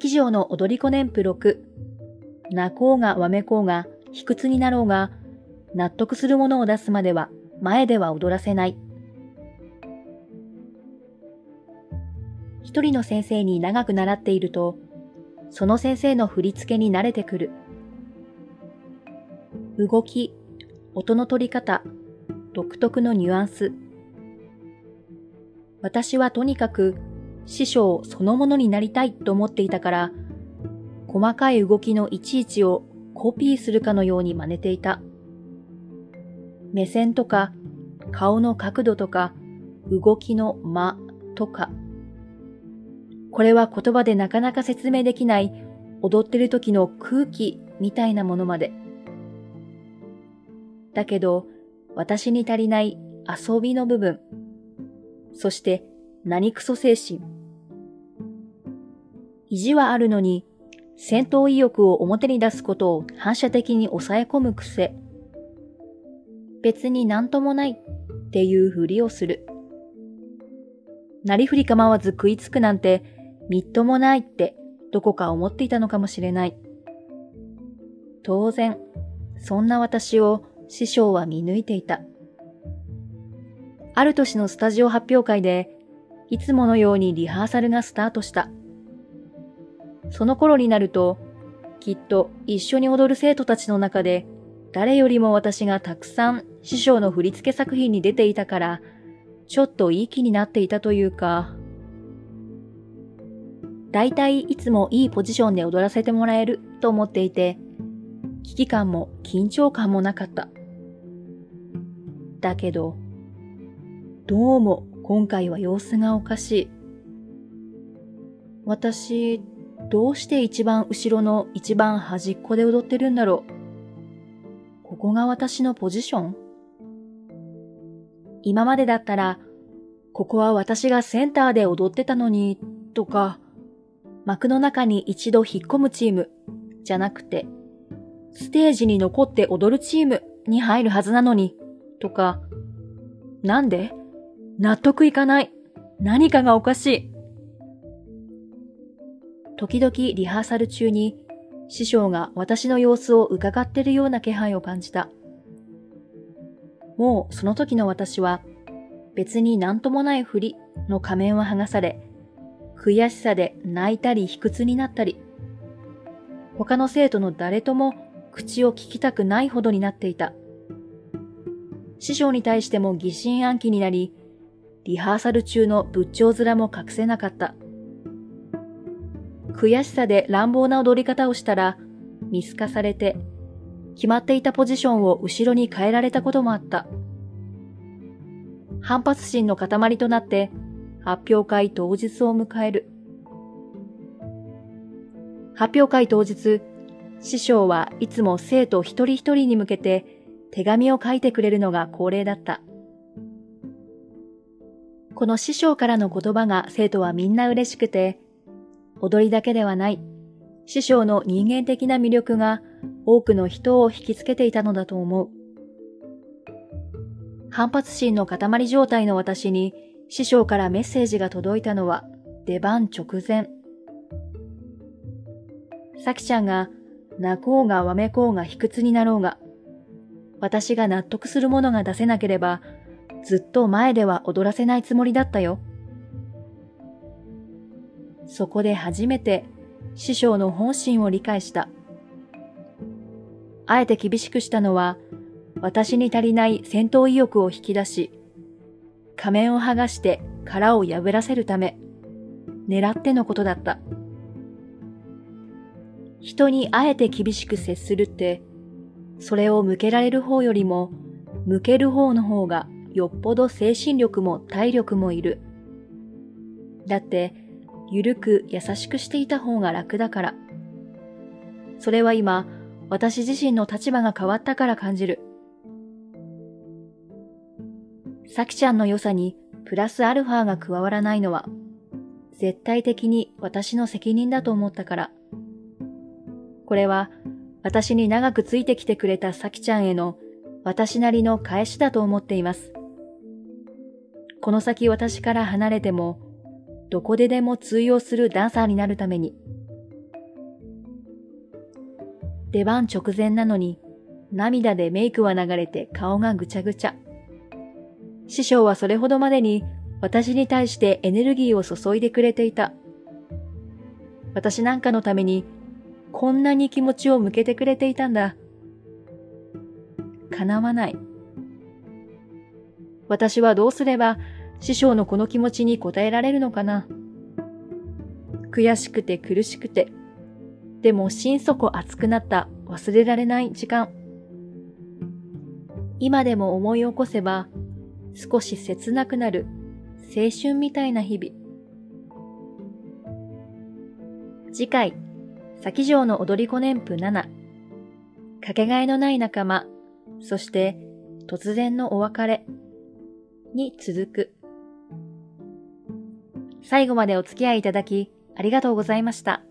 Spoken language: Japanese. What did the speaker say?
崎城の踊り子年譜6。泣こうがわめこうが、卑屈になろうが、納得するものを出すまでは、前では踊らせない。一人の先生に長く習っていると、その先生の振り付けに慣れてくる。動き、音の取り方、独特のニュアンス。私はとにかく師匠そのものになりたいと思っていたから、細かい動きのいちいちをコピーするかのように真似ていた。目線とか、顔の角度とか、動きの間とか。これは言葉でなかなか説明できない踊ってる時の空気みたいなものまで。だけど、私に足りない遊びの部分、そして何クソ精神。意地はあるのに、戦闘意欲を表に出すことを反射的に抑え込む癖。別になんともないっていうふりをする。なりふり構わず食いつくなんてみっともないってどこか思っていたのかもしれない。当然、そんな私を師匠は見抜いていた。ある年のスタジオ発表会で、いつものようにリハーサルがスタートした。その頃になると、きっと一緒に踊る生徒たちの中で、誰よりも私がたくさん師匠の振り付け作品に出ていたから、ちょっといい気になっていたというか、だいいいつもいいポジションで踊らせてもらえると思っていて、危機感も緊張感もなかった。だけど、どうも今回は様子がおかしい。私、どうして一番後ろの一番端っこで踊ってるんだろう。ここが私のポジション？今までだったら、ここは私がセンターで踊ってたのに、とか、幕の中に一度引っ込むチーム、じゃなくて、ステージに残って踊るチームに入るはずなのに、とか、なんで？納得いかない。何かがおかしい。時々リハーサル中に師匠が私の様子を伺っているような気配を感じた。もうその時の私は別になんともないふりの仮面は剥がされ、悔しさで泣いたり卑屈になったり、他の生徒の誰とも口を聞きたくないほどになっていた。師匠に対しても疑心暗鬼になり、リハーサル中の仏頂面も隠せなかった。悔しさで乱暴な踊り方をしたら、見透かされて、決まっていたポジションを後ろに変えられたこともあった。反発心の塊となって、発表会当日を迎える。発表会当日、師匠はいつも生徒一人一人に向けて手紙を書いてくれるのが恒例だった。この師匠からの言葉が生徒はみんな嬉しくて、踊りだけではない、師匠の人間的な魅力が多くの人を引きつけていたのだと思う。反発心の塊状態の私に師匠からメッセージが届いたのは出番直前。さきちゃんが泣こうがわめこうが卑屈になろうが、私が納得するものが出せなければ、ずっと前では踊らせないつもりだったよ。そこで初めて師匠の本心を理解した。あえて厳しくしたのは、私に足りない戦闘意欲を引き出し、仮面を剥がして殻を破らせるため、狙ってのことだった。人にあえて厳しく接するって、それを向けられる方よりも、向ける方の方がよっぽど精神力も体力もいる。だって、ゆるく優しくしていた方が楽だから。それは今、私自身の立場が変わったから感じる。さきちゃんの良さにプラスアルファが加わらないのは、絶対的に私の責任だと思ったから。これは私に長くついてきてくれたさきちゃんへの私なりの返しだと思っています。この先私から離れても、どこででも通用するダンサーになるために、出番直前なのに、涙でメイクは流れて顔がぐちゃぐちゃ。師匠はそれほどまでに私に対してエネルギーを注いでくれていた。私なんかのためにこんなに気持ちを向けてくれていたんだ。叶わない。私はどうすれば師匠のこの気持ちに応えられるのかな。悔しくて苦しくて、でも心底熱くなった忘れられない時間。今でも思い起こせば少し切なくなる青春みたいな日々。次回、先城の踊り子年譜7、かけがえのない仲間、そして突然のお別れに続く。最後までお付き合いいただきありがとうございました。